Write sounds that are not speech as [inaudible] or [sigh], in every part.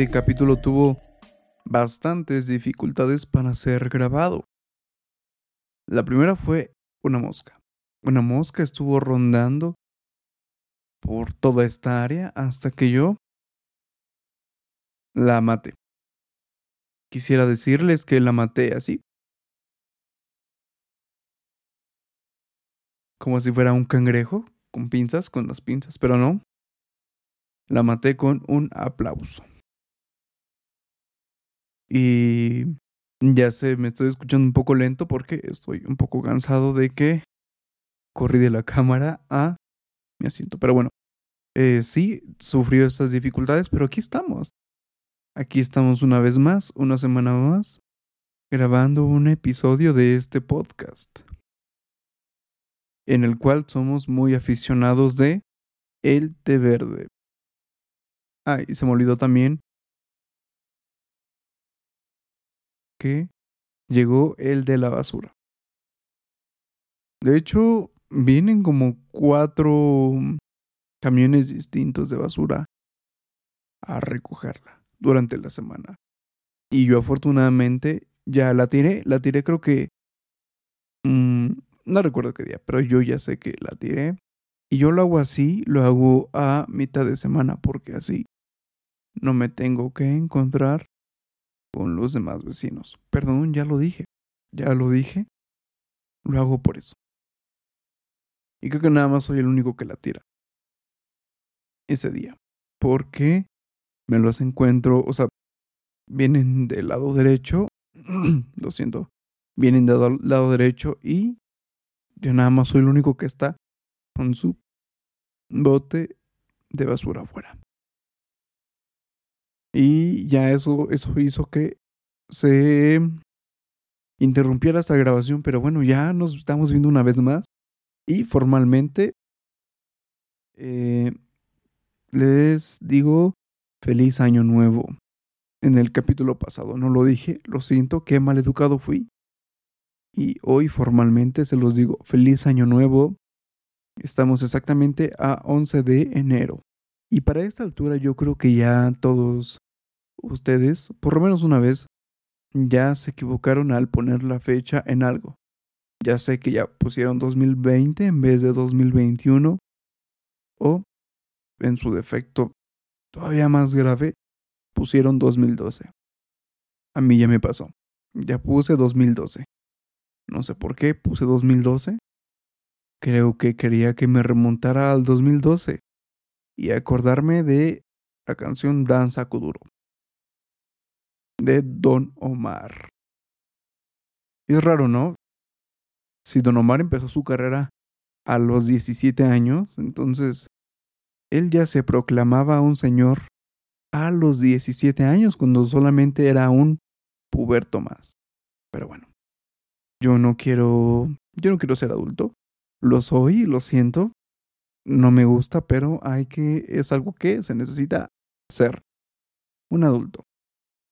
este capítulo tuvo bastantes dificultades para ser grabado. La primera fue una mosca. Una mosca estuvo rondando por toda esta área hasta que yo la maté. Quisiera decirles que la maté así. Como si fuera un cangrejo, con pinzas, con las pinzas, pero no. La maté con un aplauso. Y ya sé, me estoy escuchando un poco lento porque estoy un poco cansado de que corrí de la cámara a mi asiento. Pero bueno, eh, sí, sufrió estas dificultades, pero aquí estamos. Aquí estamos una vez más, una semana más, grabando un episodio de este podcast, en el cual somos muy aficionados de el té verde. Ah, y se me olvidó también que llegó el de la basura. De hecho, vienen como cuatro camiones distintos de basura a recogerla durante la semana. Y yo afortunadamente ya la tiré, la tiré creo que... Mmm, no recuerdo qué día, pero yo ya sé que la tiré. Y yo lo hago así, lo hago a mitad de semana, porque así no me tengo que encontrar con los demás vecinos. Perdón, ya lo dije, ya lo dije, lo hago por eso. Y creo que nada más soy el único que la tira ese día. Porque me los encuentro, o sea, vienen del lado derecho, [clears throat] lo siento, vienen del lado derecho y yo nada más soy el único que está con su bote de basura afuera. Y ya eso, eso hizo que se interrumpiera esta grabación, pero bueno, ya nos estamos viendo una vez más y formalmente eh, les digo feliz año nuevo. En el capítulo pasado no lo dije, lo siento, qué mal educado fui. Y hoy formalmente se los digo, feliz año nuevo. Estamos exactamente a 11 de enero. Y para esta altura yo creo que ya todos ustedes, por lo menos una vez, ya se equivocaron al poner la fecha en algo. Ya sé que ya pusieron 2020 en vez de 2021 o en su defecto todavía más grave, pusieron 2012. A mí ya me pasó. Ya puse 2012. No sé por qué puse 2012. Creo que quería que me remontara al 2012 y acordarme de la canción Danza Kuduro de Don Omar. Es raro, ¿no? Si Don Omar empezó su carrera a los 17 años, entonces él ya se proclamaba un señor a los 17 años, cuando solamente era un puberto más. Pero bueno, yo no quiero, yo no quiero ser adulto. Lo soy, lo siento. No me gusta, pero hay que, es algo que se necesita ser un adulto.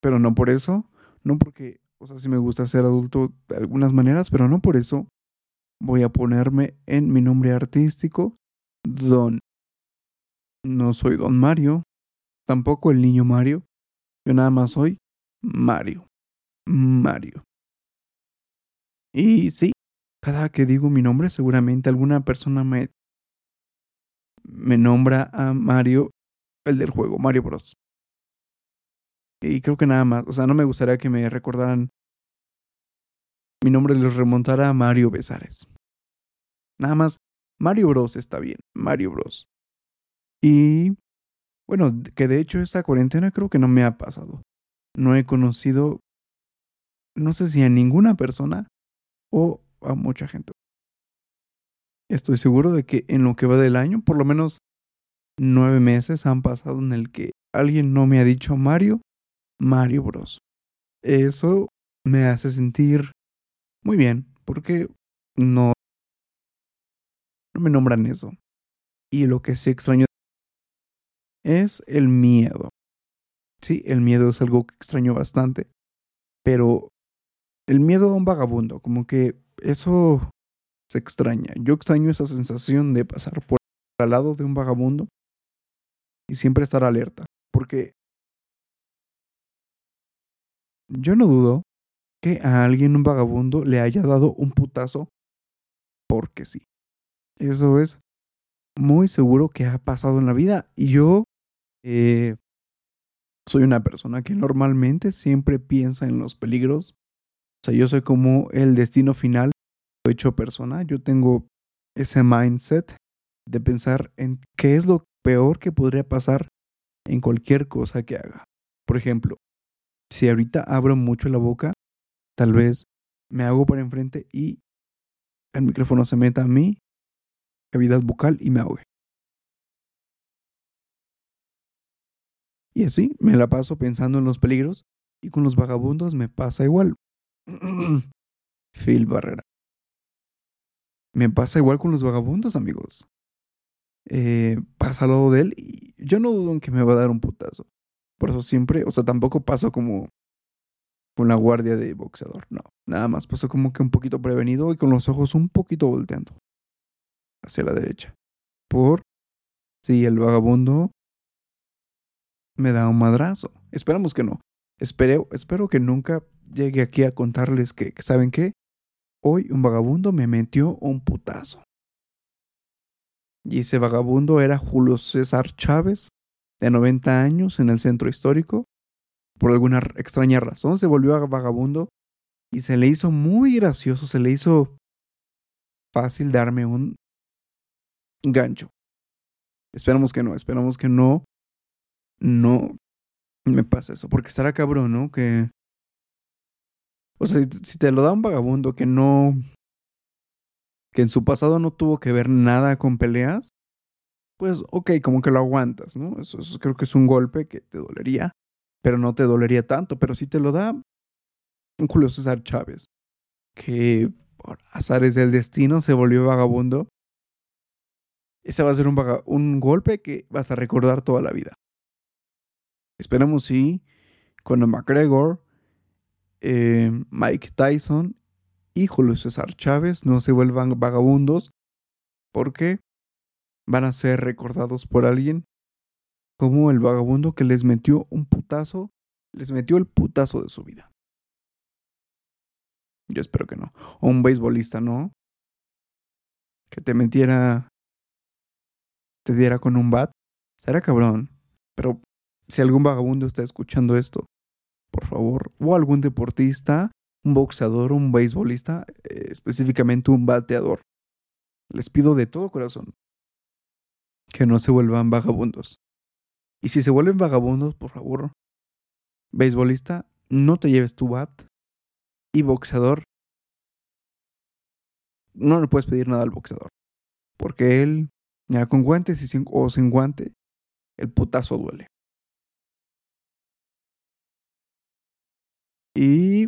Pero no por eso, no porque, o sea, sí me gusta ser adulto de algunas maneras, pero no por eso voy a ponerme en mi nombre artístico Don no soy Don Mario, tampoco el niño Mario. Yo nada más soy Mario. Mario. Y sí, cada que digo mi nombre, seguramente alguna persona me, me nombra a Mario, el del juego, Mario Bros. Y creo que nada más, o sea, no me gustaría que me recordaran mi nombre les remontara a Mario Besares. Nada más, Mario Bros está bien, Mario Bros. Y bueno, que de hecho esta cuarentena creo que no me ha pasado. No he conocido, no sé si a ninguna persona o a mucha gente. Estoy seguro de que en lo que va del año, por lo menos nueve meses han pasado en el que alguien no me ha dicho Mario, Mario Bros. Eso me hace sentir muy bien, porque no, no me nombran eso. Y lo que sí extraño es el miedo. Sí, el miedo es algo que extraño bastante, pero el miedo a un vagabundo, como que eso se extraña. Yo extraño esa sensación de pasar por al lado de un vagabundo y siempre estar alerta, porque yo no dudo que a alguien, un vagabundo, le haya dado un putazo porque sí. Eso es muy seguro que ha pasado en la vida. Y yo eh, soy una persona que normalmente siempre piensa en los peligros. O sea, yo soy como el destino final hecho persona. Yo tengo ese mindset de pensar en qué es lo peor que podría pasar en cualquier cosa que haga. Por ejemplo, si ahorita abro mucho la boca, tal vez me hago por enfrente y el micrófono se meta a mi cavidad bucal y me ahogue. Y así me la paso pensando en los peligros y con los vagabundos me pasa igual. [clears throat] Phil Barrera. Me pasa igual con los vagabundos, amigos. Eh, pasa al lado de él y yo no dudo en que me va a dar un putazo. Por eso siempre, o sea, tampoco paso como con la guardia de boxeador, no. Nada más paso como que un poquito prevenido y con los ojos un poquito volteando hacia la derecha. Por si el vagabundo me da un madrazo. Esperamos que no. Espero, espero que nunca llegue aquí a contarles que, ¿saben qué? Hoy un vagabundo me metió un putazo. Y ese vagabundo era Julio César Chávez, de 90 años, en el centro histórico. Por alguna extraña razón se volvió vagabundo y se le hizo muy gracioso, se le hizo fácil darme un gancho. Esperamos que no, esperamos que no, no me pase eso, porque estará cabrón, ¿no? Que, o sea, si te lo da un vagabundo que no, que en su pasado no tuvo que ver nada con peleas, pues ok, como que lo aguantas, ¿no? Eso, creo que es un golpe que te dolería, pero no te dolería tanto, pero si te lo da un Julio César Chávez, que por azares del destino se volvió vagabundo, ese va a ser un, golpe que vas a recordar toda la vida. Esperemos si cuando McGregor, eh, Mike Tyson y Julio César Chávez no se vuelvan vagabundos porque van a ser recordados por alguien como el vagabundo que les metió un putazo, les metió el putazo de su vida. Yo espero que no. O un beisbolista, ¿no? Que te metiera te diera con un bat, será cabrón. Pero si algún vagabundo está escuchando esto, por favor, o algún deportista, un boxeador, un beisbolista, eh, específicamente un bateador, les pido de todo corazón que no se vuelvan vagabundos. Y si se vuelven vagabundos, por favor, beisbolista, no te lleves tu bat. Y boxeador, no le puedes pedir nada al boxeador. Porque él Mira, con guantes y o sin guante, el putazo duele. Y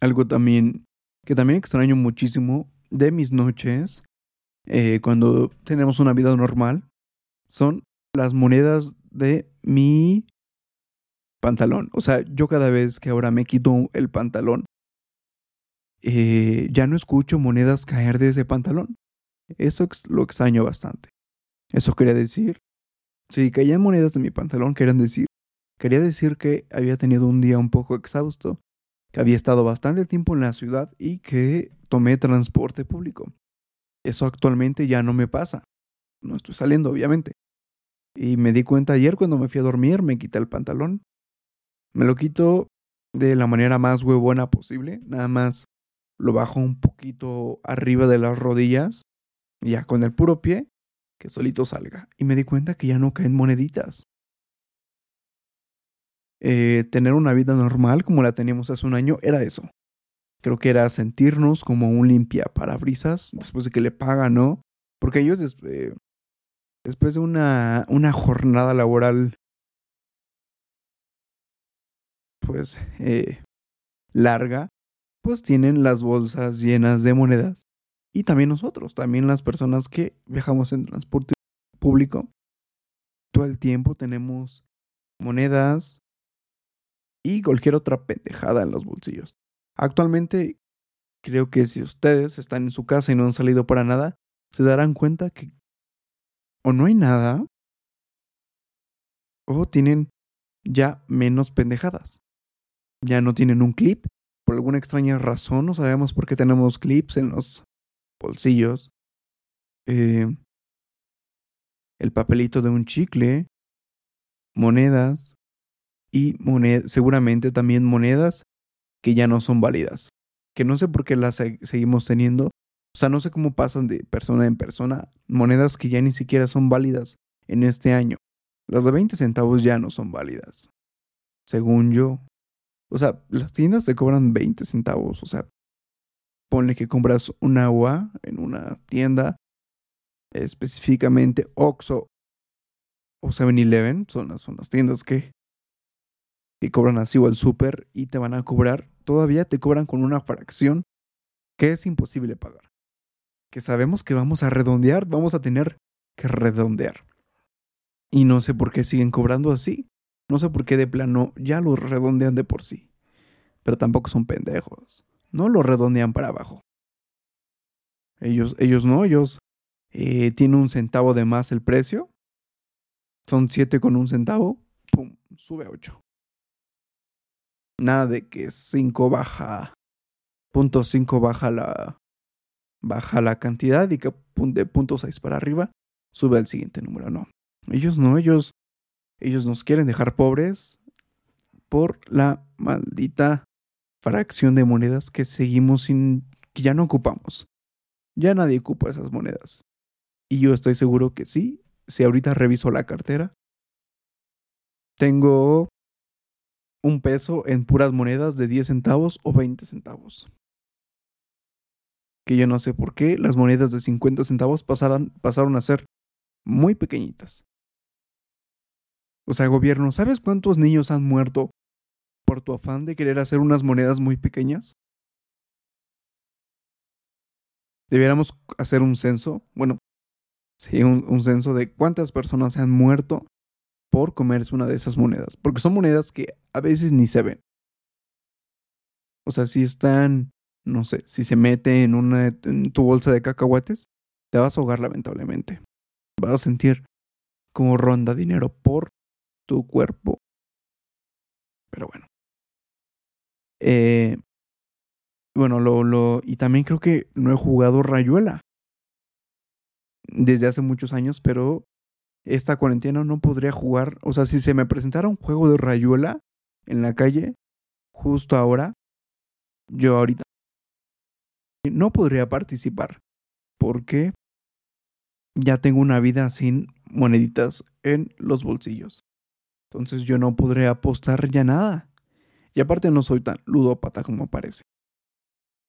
algo también que también extraño muchísimo de mis noches eh, cuando tenemos una vida normal son las monedas de mi pantalón. O sea, yo cada vez que ahora me quito el pantalón, eh, ya no escucho monedas caer de ese pantalón. Eso lo extraño bastante. Eso quería decir, si caían monedas de mi pantalón, querían decir, quería decir que había tenido un día un poco exhausto, que había estado bastante tiempo en la ciudad y que tomé transporte público. Eso actualmente ya no me pasa. No estoy saliendo, obviamente. Y me di cuenta ayer cuando me fui a dormir, me quité el pantalón. Me lo quito de la manera más huevona posible, nada más lo bajo un poquito arriba de las rodillas, ya con el puro pie, que solito salga. Y me di cuenta que ya no caen moneditas. Eh, tener una vida normal como la teníamos hace un año era eso. Creo que era sentirnos como un limpia parabrisas después de que le pagan, ¿no? Porque ellos eh, después de una, una jornada laboral pues eh, larga, pues tienen las bolsas llenas de monedas. Y también nosotros, también las personas que viajamos en transporte público, todo el tiempo tenemos monedas y cualquier otra pendejada en los bolsillos. Actualmente, creo que si ustedes están en su casa y no han salido para nada, se darán cuenta que o no hay nada o tienen ya menos pendejadas. Ya no tienen un clip. Por alguna extraña razón, no sabemos por qué tenemos clips en los bolsillos. Eh, el papelito de un chicle, monedas y seguramente también monedas que ya no son válidas. Que no sé por qué las seguimos teniendo. O sea, no sé cómo pasan de persona en persona monedas que ya ni siquiera son válidas en este año. Las de 20 centavos ya no son válidas. Según yo. O sea, las tiendas te cobran 20 centavos. O sea, ponle que compras un agua en una tienda, específicamente Oxxo o 7-Eleven, son las, son las tiendas que, que cobran así o el super y te van a cobrar, todavía te cobran con una fracción que es imposible pagar. Que sabemos que vamos a redondear, vamos a tener que redondear. Y no sé por qué siguen cobrando así. No sé por qué de plano ya lo redondean de por sí. Pero tampoco son pendejos. No lo redondean para abajo. Ellos, ellos no, ellos eh, tienen un centavo de más el precio. Son siete con un centavo. Pum, sube a 8. Nada de que 5 baja. Punto 5 baja la. Baja la cantidad y que de punto 6 para arriba sube al siguiente número. No. Ellos no, ellos, ellos nos quieren dejar pobres por la maldita fracción de monedas que seguimos sin, que ya no ocupamos. Ya nadie ocupa esas monedas. Y yo estoy seguro que sí, si ahorita reviso la cartera, tengo un peso en puras monedas de 10 centavos o 20 centavos. Que yo no sé por qué las monedas de 50 centavos pasaron, a ser muy pequeñitas. O sea, gobierno, ¿sabes cuántos niños han muerto tu afán de querer hacer unas monedas muy pequeñas? Debiéramos hacer un censo, bueno, sí, un, censo de cuántas personas han muerto por comerse una de esas monedas, porque son monedas que a veces ni se ven. O sea, si están, no sé, si se mete en, una, en tu bolsa de cacahuates, te vas a ahogar lamentablemente. Vas a sentir como ronda dinero por tu cuerpo. Pero bueno. Eh, bueno, lo, lo, y también creo que no he jugado Rayuela desde hace muchos años, pero esta cuarentena no podría jugar. O sea, si se me presentara un juego de Rayuela en la calle, justo ahora, yo ahorita no podría participar porque ya tengo una vida sin moneditas en los bolsillos. Entonces yo no podré apostar ya nada. Y aparte no soy tan ludópata como parece.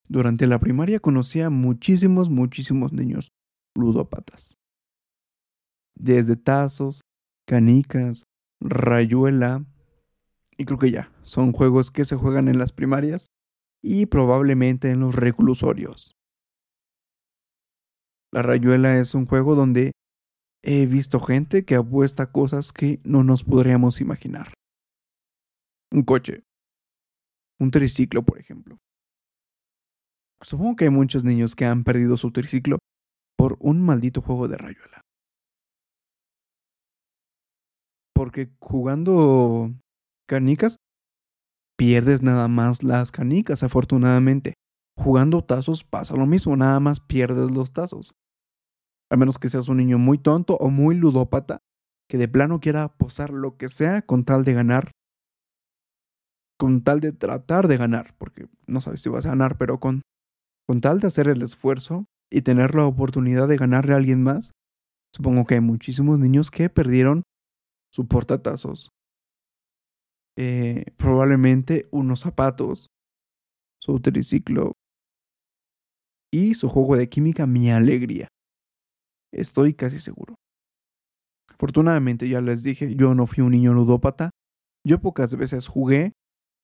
Durante la primaria conocí a muchísimos, muchísimos niños ludópatas. Desde tazos, canicas, rayuela. Y creo que ya, son juegos que se juegan en las primarias y probablemente en los reclusorios. La rayuela es un juego donde He visto gente que apuesta cosas que no nos podríamos imaginar. Un coche. Un triciclo, por ejemplo. Supongo que hay muchos niños que han perdido su triciclo por un maldito juego de rayuela. Porque jugando canicas, pierdes nada más las canicas, afortunadamente. Jugando tazos pasa lo mismo, nada más pierdes los tazos. A menos que seas un niño muy tonto o muy ludópata que de plano quiera apostar lo que sea con tal de ganar. Con tal de tratar de ganar, porque no sabes si vas a ganar, pero con, con tal de hacer el esfuerzo y tener la oportunidad de ganarle a alguien más. Supongo que hay muchísimos niños que perdieron su portatazos. Eh, probablemente unos zapatos, su triciclo y su juego de química Mi Alegría. Estoy casi seguro. Afortunadamente, ya les dije, yo no fui un niño ludópata. Yo pocas veces jugué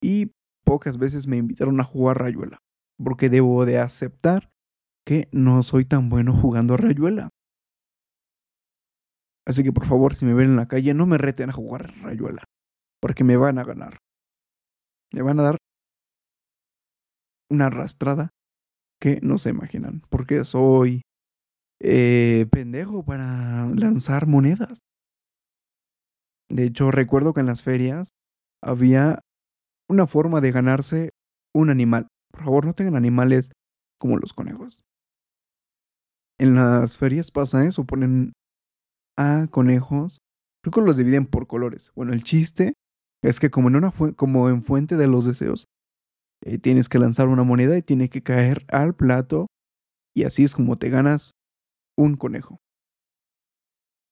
y pocas veces me invitaron a jugar rayuela. Porque debo de aceptar que no soy tan bueno jugando rayuela. Así que por favor, si me ven en la calle, no me reten a jugar rayuela. Porque me van a ganar. Me van a dar una arrastrada que no se imaginan. Porque soy eh, pendejo para lanzar monedas. De hecho, recuerdo que en las ferias había una forma de ganarse un animal. Por favor, no tengan animales como los conejos. En las ferias pasa eso, ponen a conejos, creo que los dividen por colores. Bueno, el chiste es que como en, una como en fuente de los deseos, eh, tienes que lanzar una moneda y tiene que caer al plato y así es como te ganas un conejo.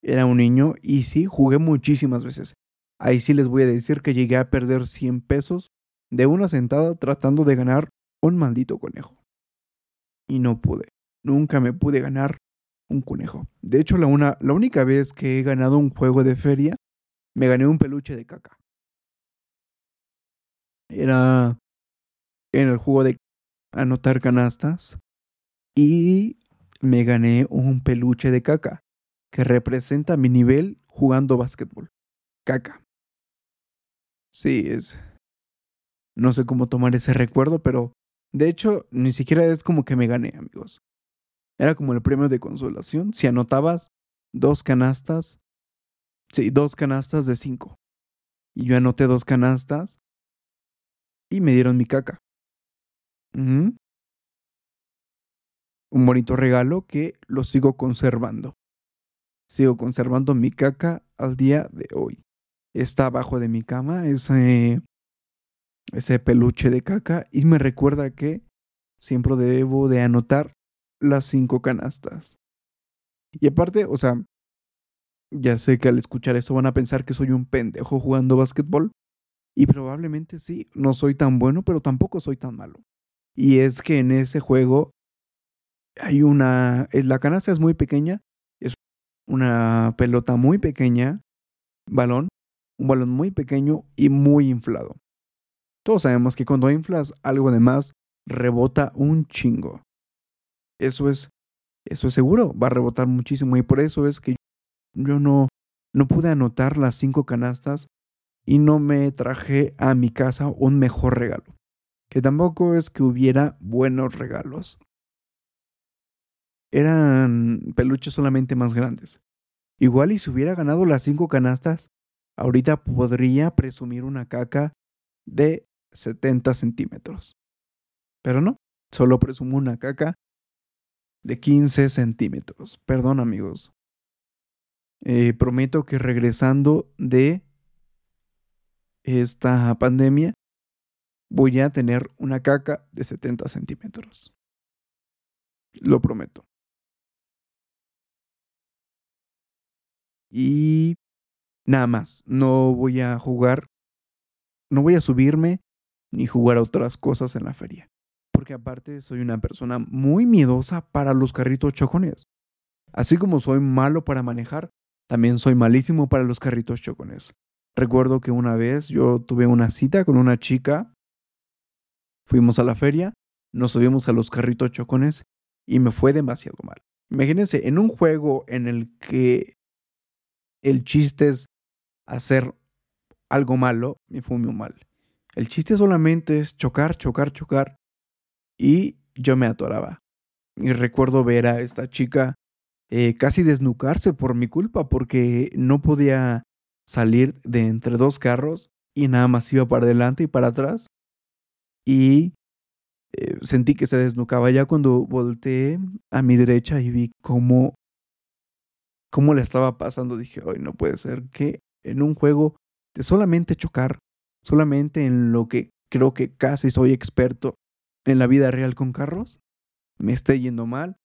Era un niño y sí, jugué muchísimas veces. Ahí sí les voy a decir que llegué a perder 100 pesos de una sentada tratando de ganar un maldito conejo. Y no pude. Nunca me pude ganar un conejo. De hecho, la, una, la única vez que he ganado un juego de feria, me gané un peluche de caca. Era en el juego de anotar canastas y me gané un peluche de caca que representa mi nivel jugando básquetbol. Caca. Sí, es... No sé cómo tomar ese recuerdo, pero de hecho ni siquiera es como que me gané, amigos. Era como el premio de consolación. Si anotabas dos canastas, sí, dos canastas de cinco. Y yo anoté dos canastas y me dieron mi caca. Un bonito regalo que lo sigo conservando. Sigo conservando mi caca al día de hoy. Está abajo de mi cama ese, ese peluche de caca y me recuerda que siempre debo de anotar las cinco canastas. Y aparte, o sea, ya sé que al escuchar eso van a pensar que soy un pendejo jugando básquetbol. Y probablemente sí, no soy tan bueno, pero tampoco soy tan malo. Y es que en ese juego hay una... La canasta es muy pequeña, es una pelota muy pequeña, balón, un balón muy pequeño y muy inflado. Todos sabemos que cuando inflas algo de más, rebota un chingo. Eso es, eso es seguro, va a rebotar muchísimo y por eso es que yo no, no pude anotar las cinco canastas y no me traje a mi casa un mejor regalo que tampoco es que hubiera buenos regalos. Eran peluches solamente más grandes. Igual y si hubiera ganado las cinco canastas, ahorita podría presumir una caca de 70 centímetros. Pero no, solo presumo una caca de 15 centímetros. Perdón amigos. Eh, prometo que regresando de esta pandemia, voy a tener una caca de 70 centímetros. Lo prometo. Y nada más, no voy a jugar, no voy a subirme ni jugar a otras cosas en la feria. Porque aparte soy una persona muy miedosa para los carritos chocones. Así como soy malo para manejar, también soy malísimo para los carritos chocones. Recuerdo que una vez yo tuve una cita con una chica Fuimos a la feria, nos subimos a los carritos chocones y me fue demasiado mal. Imagínense, en un juego en el que el chiste es hacer algo malo, me fue muy mal. El chiste solamente es chocar, chocar, chocar. Y yo me atoraba. Y recuerdo ver a esta chica eh, casi desnucarse por mi culpa porque no podía salir de entre dos carros y nada más iba para adelante y para atrás y eh, sentí que se desnucaba ya cuando volteé a mi derecha y vi cómo, cómo le estaba pasando. Dije, hoy no puede ser que en un juego de solamente chocar, solamente en lo que creo que casi soy experto en la vida real con carros, me esté yendo mal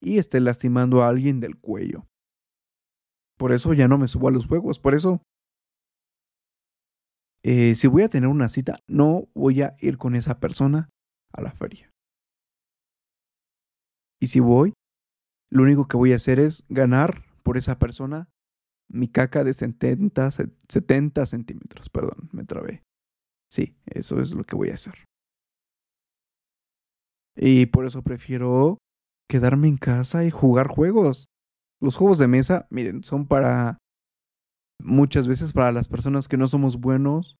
y esté lastimando a alguien del cuello. Por eso ya no me subo a los juegos, por eso eh, si voy a tener una cita, no voy a ir con esa persona a la feria. Y si voy, lo único que voy a hacer es ganar por esa persona mi caca de 70, 70 centímetros. Perdón, me trabé. Sí, eso es lo que voy a hacer. Y por eso prefiero quedarme en casa y jugar juegos. Los juegos de mesa, miren, son para muchas veces para las personas que no somos buenos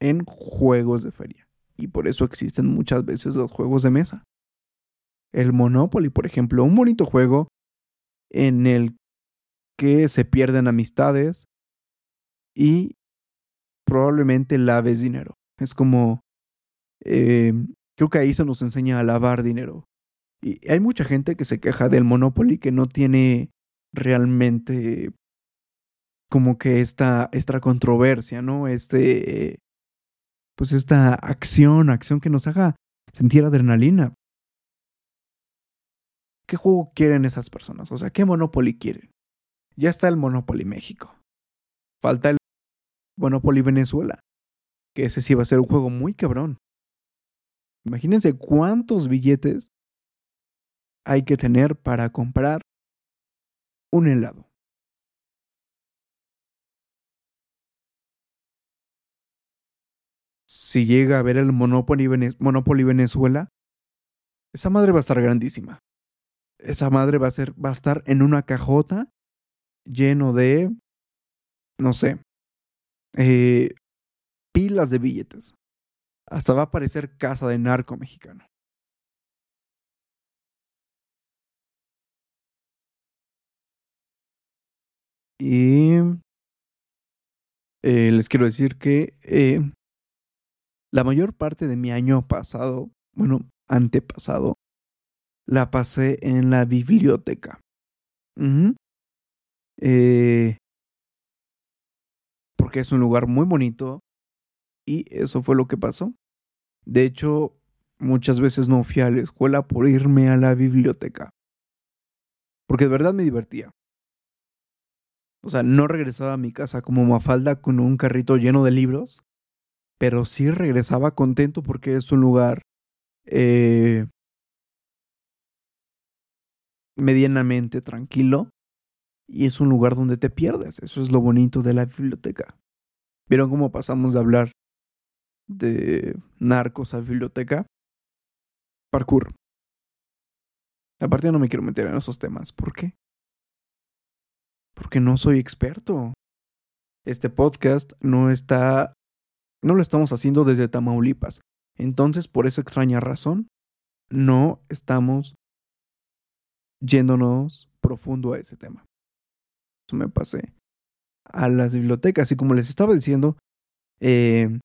en juegos de feria. Y por eso existen muchas veces los juegos de mesa. El Monopoly, por ejemplo, un bonito juego en el que se pierden amistades, y probablemente laves dinero. Es como, eh, creo que ahí se nos enseña a lavar dinero. Y hay mucha gente que se queja del Monopoly que no tiene realmente como que esta, esta controversia, ¿no? Este, pues esta acción, acción que nos haga sentir adrenalina. ¿Qué juego quieren esas personas? O sea, ¿qué Monopoly quieren? Ya está el Monopoly México. Falta el Monopoly Venezuela. Que ese sí va a ser un juego muy cabrón. Imagínense cuántos billetes hay que tener para comprar un helado. Si llega a ver el Monopoly, Venezuela, esa madre va a estar grandísima. Esa madre va a, ser, va a estar en una cajota lleno de, no sé, eh, pilas de billetes. Hasta va a aparecer casa de narco mexicano. Y eh, les quiero decir que eh, la mayor parte de mi año pasado, bueno, antepasado, la pasé en la biblioteca. Eh, porque es un lugar muy bonito y eso fue lo que pasó. De hecho, muchas veces no fui a la escuela por irme a la biblioteca. Porque de verdad me divertía. O sea, no regresaba a mi casa como Mafalda con un carrito lleno de libros, pero sí regresaba contento porque es un lugar eh, medianamente tranquilo y es un lugar donde te pierdes. Eso es lo bonito de la biblioteca. ¿Vieron cómo pasamos de hablar de narcos a biblioteca? Parkour. Aparte no me quiero meter en esos temas. ¿Por qué? Porque no soy experto. Este podcast no está... No lo estamos haciendo desde Tamaulipas. Entonces, por esa extraña razón, no estamos yéndonos profundo a ese tema. Me pasé a las bibliotecas y como les estaba diciendo, eh,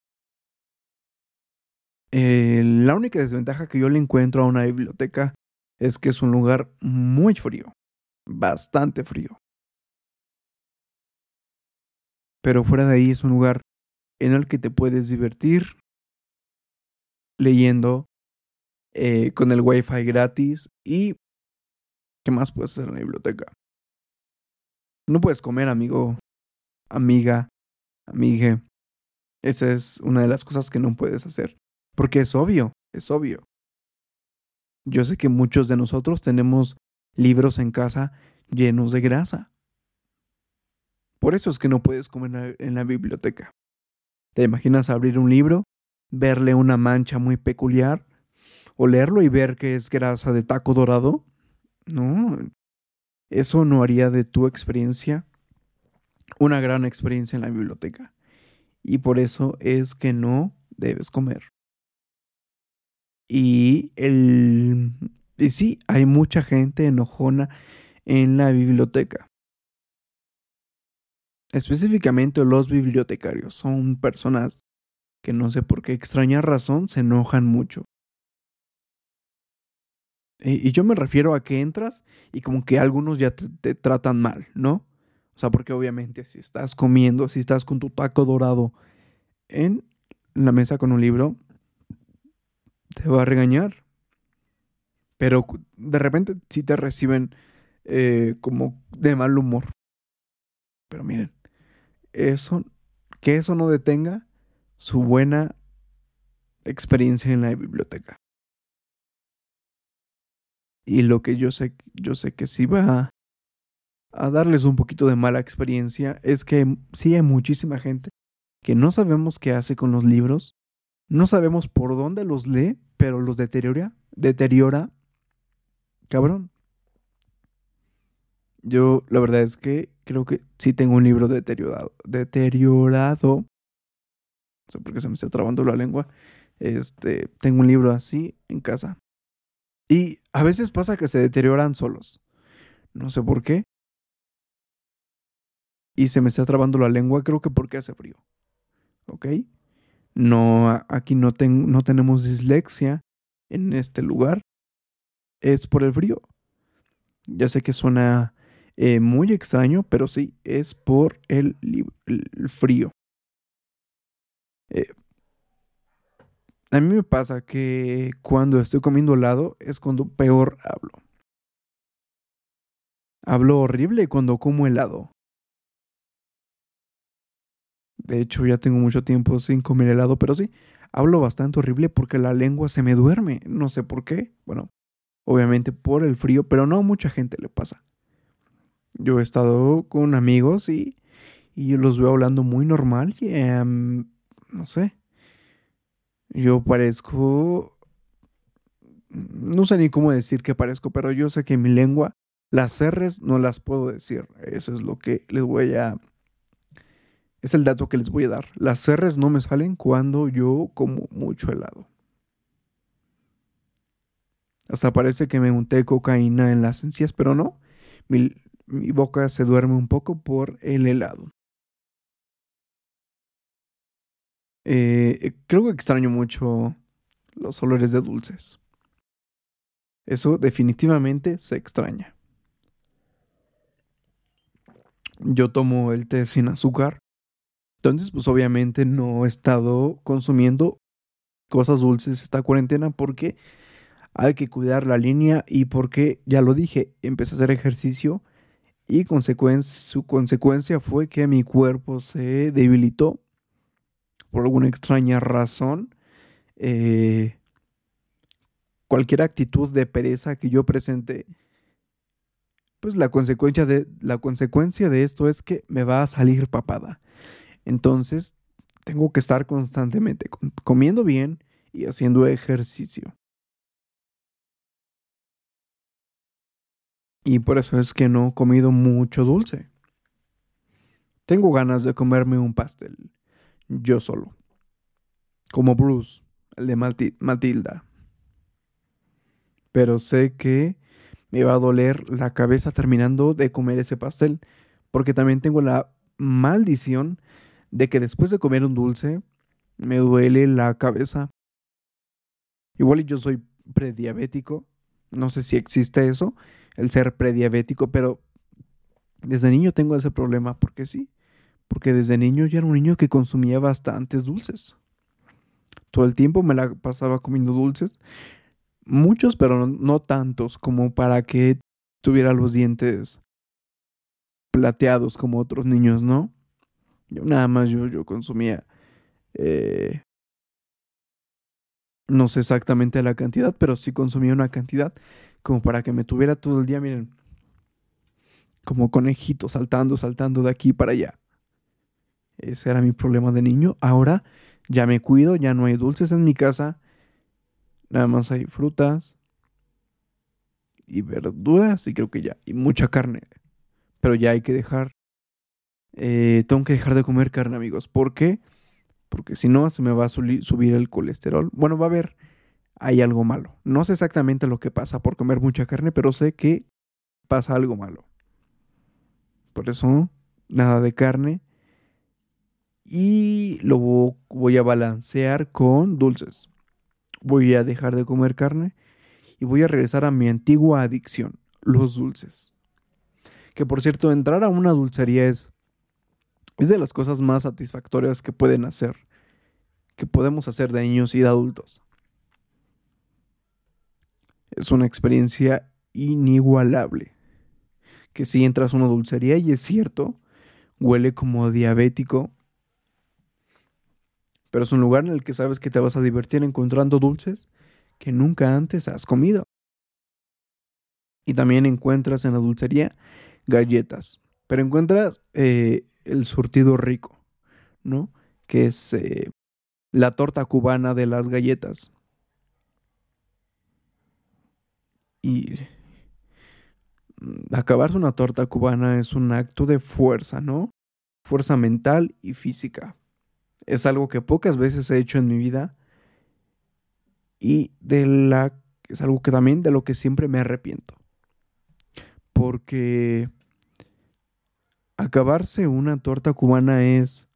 eh, la única desventaja que yo le encuentro a una biblioteca es que es un lugar muy frío, bastante frío. Pero fuera de ahí es un lugar en el que te puedes divertir leyendo eh, con el wifi gratis y ¿qué más puedes hacer en la biblioteca? No puedes comer, amigo, amiga, amigue. Esa es una de las cosas que no puedes hacer. Porque es obvio, es obvio. Yo sé que muchos de nosotros tenemos libros en casa llenos de grasa. Por eso es que no puedes comer en la biblioteca. ¿Te imaginas abrir un libro, verle una mancha muy peculiar, o leerlo y ver que es grasa de taco dorado? No, eso no haría de tu experiencia una gran experiencia en la biblioteca. Y por eso es que no debes comer. Y el y sí, hay mucha gente enojona en la biblioteca. Específicamente los bibliotecarios son personas que no sé por qué extraña razón se enojan mucho. Y yo me refiero a que entras y como que algunos ya te, tratan mal, ¿no? O sea, porque obviamente si estás comiendo, si estás con tu taco dorado en la mesa con un libro, te va a regañar. Pero de repente sí te reciben eh, como de mal humor. Pero miren, eso, que eso no detenga su buena experiencia en la biblioteca. Y lo que yo sé, yo sé que sí va a, darles un poquito de mala experiencia es que sí hay muchísima gente que no sabemos qué hace con los libros, no sabemos por dónde los lee, pero los deteriora, deteriora, cabrón. Yo la verdad es que creo que sí tengo un libro deteriorado. Deteriorado. No sé por qué se me está trabando la lengua. Este, tengo un libro así en casa. Y a veces pasa que se deterioran solos. No sé por qué. y se me está trabando la lengua, creo que porque hace frío. ¿Ok? No, aquí no, no tenemos dislexia en este lugar. Es por el frío. Ya sé que suena eh, muy extraño, pero sí, es por el, frío. Eh, a mí me pasa que cuando estoy comiendo helado es cuando peor hablo. Hablo horrible cuando como helado. De hecho, ya tengo mucho tiempo sin comer helado, pero sí, hablo bastante horrible porque la lengua se me duerme. No sé por qué. Bueno, obviamente por el frío, pero no a mucha gente le pasa. Yo he estado con amigos y, y los veo hablando muy normal y em, no sé. Yo parezco... No sé ni cómo decir que parezco, pero yo sé que mi lengua, las R's no las puedo decir. Eso es lo que les voy a... Es el dato que les voy a dar. Las R's no me salen cuando yo como mucho helado. Hasta parece que me unté cocaína en las encías, pero no. Mi, mi boca se duerme un poco por el helado. Eh, creo que extraño mucho los olores de dulces. Eso definitivamente se extraña. Yo tomo el té sin azúcar. Entonces, pues obviamente no he estado consumiendo cosas dulces esta cuarentena porque hay que cuidar la línea y porque, ya lo dije, empecé a hacer ejercicio y su consecuencia fue que mi cuerpo se debilitó por alguna extraña razón. Eh, cualquier actitud de pereza que yo presente, pues la consecuencia de, la consecuencia de esto es que me va a salir papada. Entonces, tengo que estar constantemente comiendo bien y haciendo ejercicio. Y por eso es que no he comido mucho dulce. Tengo ganas de comerme un pastel, yo solo. Como Bruce, el de Matilda. Pero sé que me va a doler la cabeza terminando de comer ese pastel, porque también tengo la maldición de que después de comer un dulce me duele la cabeza. Igual yo soy prediabético, no sé si existe eso, el ser prediabético, pero desde niño tengo ese problema, porque sí, porque desde niño ya era un niño que consumía bastantes dulces. Todo el tiempo me la pasaba comiendo dulces, muchos, pero no, tantos como para que tuviera los dientes plateados como otros niños, ¿no? Yo nada más yo, yo consumía eh, no sé exactamente la cantidad, pero sí consumía una cantidad como para que me tuviera todo el día, miren, como conejito saltando, saltando de aquí para allá. Ese era mi problema de niño. Ahora ya me cuido, ya no hay dulces en mi casa, nada más hay frutas y verduras y creo que ya, y mucha carne. Pero ya hay que dejar, eh, tengo que dejar de comer carne, amigos. ¿Por qué? Porque si no, se me va a subir el colesterol. Bueno, va a haber hay algo malo. No sé exactamente lo que pasa por comer mucha carne, pero sé que pasa algo malo. Por eso, nada de carne. Y lo voy a balancear con dulces. Voy a dejar de comer carne y voy a regresar a mi antigua adicción, los dulces. Que por cierto, entrar a una dulcería es, es de las cosas más satisfactorias que pueden hacer, que podemos hacer de niños y de adultos. Es una experiencia inigualable. Que si entras a una dulcería y es cierto, huele como diabético, pero es un lugar en el que sabes que te vas a divertir encontrando dulces que nunca antes has comido. Y también encuentras en la dulcería galletas, pero encuentras eh, el surtido rico, ¿no? Que es eh, la torta cubana de las galletas. Y acabarse una torta cubana es un acto de fuerza, ¿no? Fuerza mental y física. Es algo que pocas veces he hecho en mi vida y de la es algo que también de lo que siempre me arrepiento. Porque acabarse una torta cubana es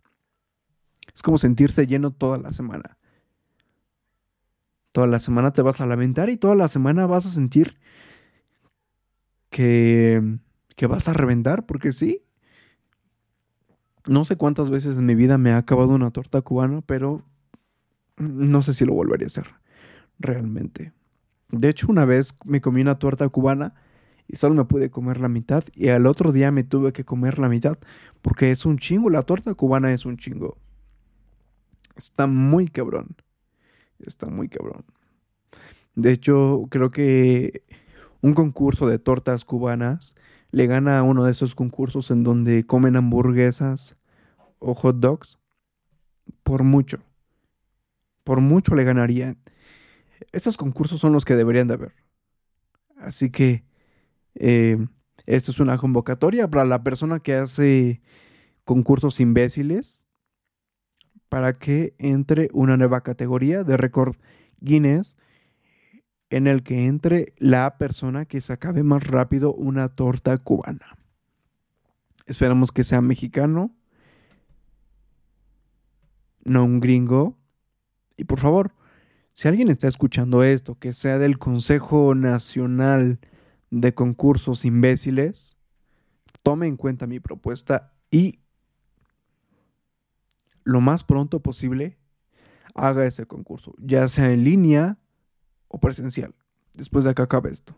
es como sentirse lleno toda la semana. Toda la semana te vas a lamentar y toda la semana vas a sentir que, que vas a reventar, porque sí. No sé cuántas veces en mi vida me ha acabado una torta cubana, pero no sé si lo volvería a hacer realmente. De hecho, una vez me comí una torta cubana y solo me pude comer la mitad y al otro día me tuve que comer la mitad porque es un chingo, la torta cubana es un chingo. Está muy cabrón. Está muy cabrón. De hecho, creo que un concurso de tortas cubanas le gana a uno de esos concursos en donde comen hamburguesas o hot dogs por mucho. Por mucho le ganarían. Esos concursos son los que deberían de haber. Así que eh, esto es una convocatoria para la persona que hace concursos imbéciles para que entre una nueva categoría de récord Guinness en el que entre la persona que se acabe más rápido una torta cubana. Esperamos que sea mexicano, no un gringo. Y por favor, si alguien está escuchando esto, que sea del Consejo Nacional de Concursos Imbéciles, tome en cuenta mi propuesta y lo más pronto posible haga ese concurso, ya sea en línea o presencial, después de que acabe esto.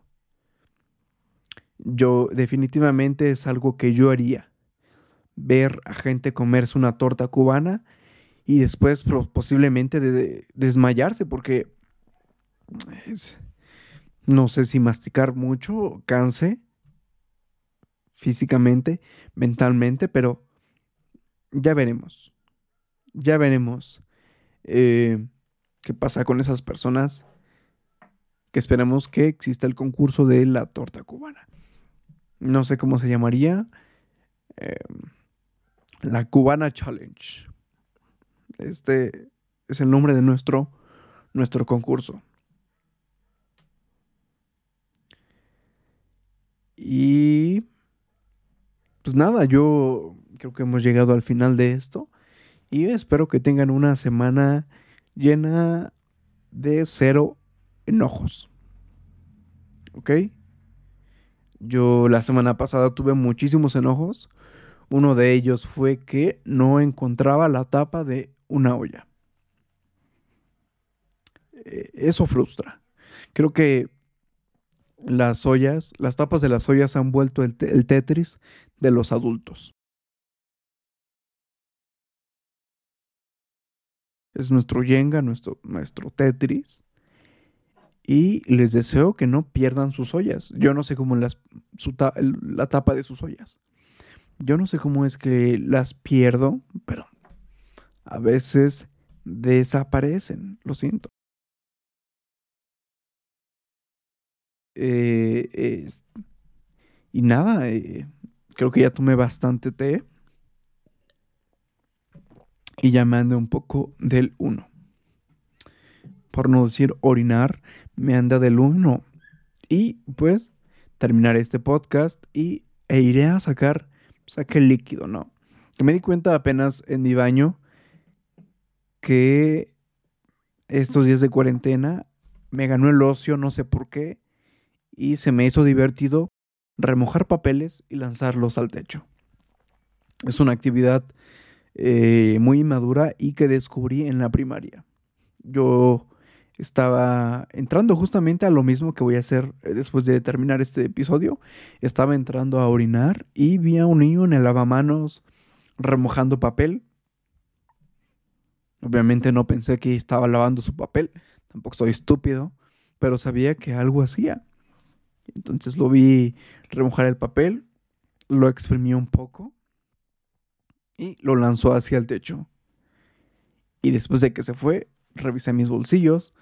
Yo definitivamente es algo que yo haría. Ver a gente comerse una torta cubana y después posiblemente de, desmayarse porque no sé si masticar mucho canse físicamente, mentalmente, pero ya veremos. Ya veremos eh, qué pasa con esas personas que esperemos que exista el concurso de la torta cubana. No sé cómo se llamaría. Em, la Cubana Challenge. Este es el nombre de nuestro, nuestro concurso. Y pues nada, yo creo que hemos llegado al final de esto y espero que tengan una semana llena de cero enojos. ¿Ok? Yo la semana pasada tuve muchísimos enojos. Uno de ellos fue que no encontraba la tapa de una olla. Eh, eso frustra. Creo que las ollas, las tapas de las ollas han vuelto el, Tetris de los adultos. Es nuestro Jenga, nuestro, nuestro Tetris. Y les deseo que no pierdan sus ollas. Yo no sé cómo las, la tapa de sus ollas. Yo no sé cómo es que las pierdo, pero a veces desaparecen, lo siento. Eh, y nada, eh, creo que ya tomé bastante té. Y ya me ando un poco del 1. Por no decir orinar, me anda del 1. Y pues terminar este podcast y, e iré a sacar, saque el líquido, ¿no? Que me di cuenta apenas en mi baño que estos días de cuarentena me ganó el ocio, no sé por qué, y se me hizo divertido remojar papeles y lanzarlos al techo. Es una actividad eh, muy inmadura y que descubrí en la primaria. Yo estaba entrando justamente a lo mismo que voy a hacer eh, después de terminar este episodio. Estaba entrando a orinar y vi a un niño en el lavamanos remojando papel Obviamente no pensé que estaba lavando su papel, tampoco soy estúpido, pero sabía que algo hacía. Entonces lo vi remojar el papel, lo exprimió un poco y lo lanzó hacia el techo. Y después de que se fue, revisé mis bolsillos,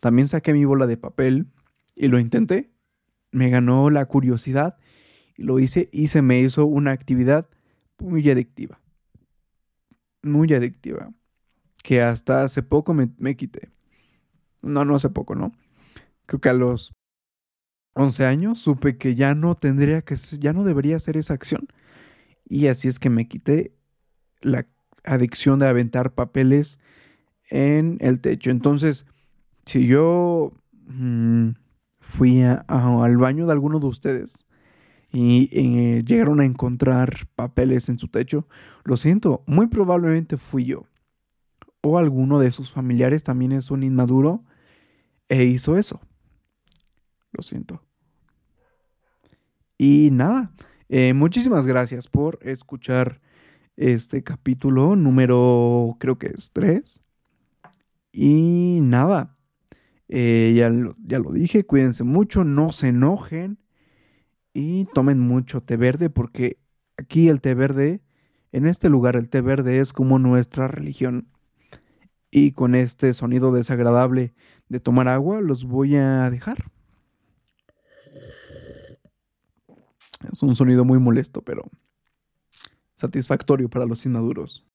también saqué mi bola de papel y lo intenté. Me ganó la curiosidad y lo hice y se me hizo una actividad muy adictiva. Muy adictiva que hasta hace poco me, quité. No, no hace poco, ¿no? Creo que a los 11 años supe que ya no tendría que, ya no debería hacer esa acción. Y así es que me quité la adicción de aventar papeles en el techo. Entonces, si yo mm, fui al baño de alguno de ustedes y eh, llegaron a encontrar papeles en su techo, lo siento, muy probablemente fui yo. O alguno de sus familiares también es un inmaduro e hizo eso. Lo siento. Y nada, eh, muchísimas gracias por escuchar este capítulo número, creo que es 3. Y nada, eh, ya, ya lo dije, cuídense mucho, no se enojen y tomen mucho té verde porque aquí el té verde, en este lugar el té verde es como nuestra religión. Y con este sonido desagradable de tomar agua los voy a dejar. Es un sonido muy molesto, pero satisfactorio para los inmaduros.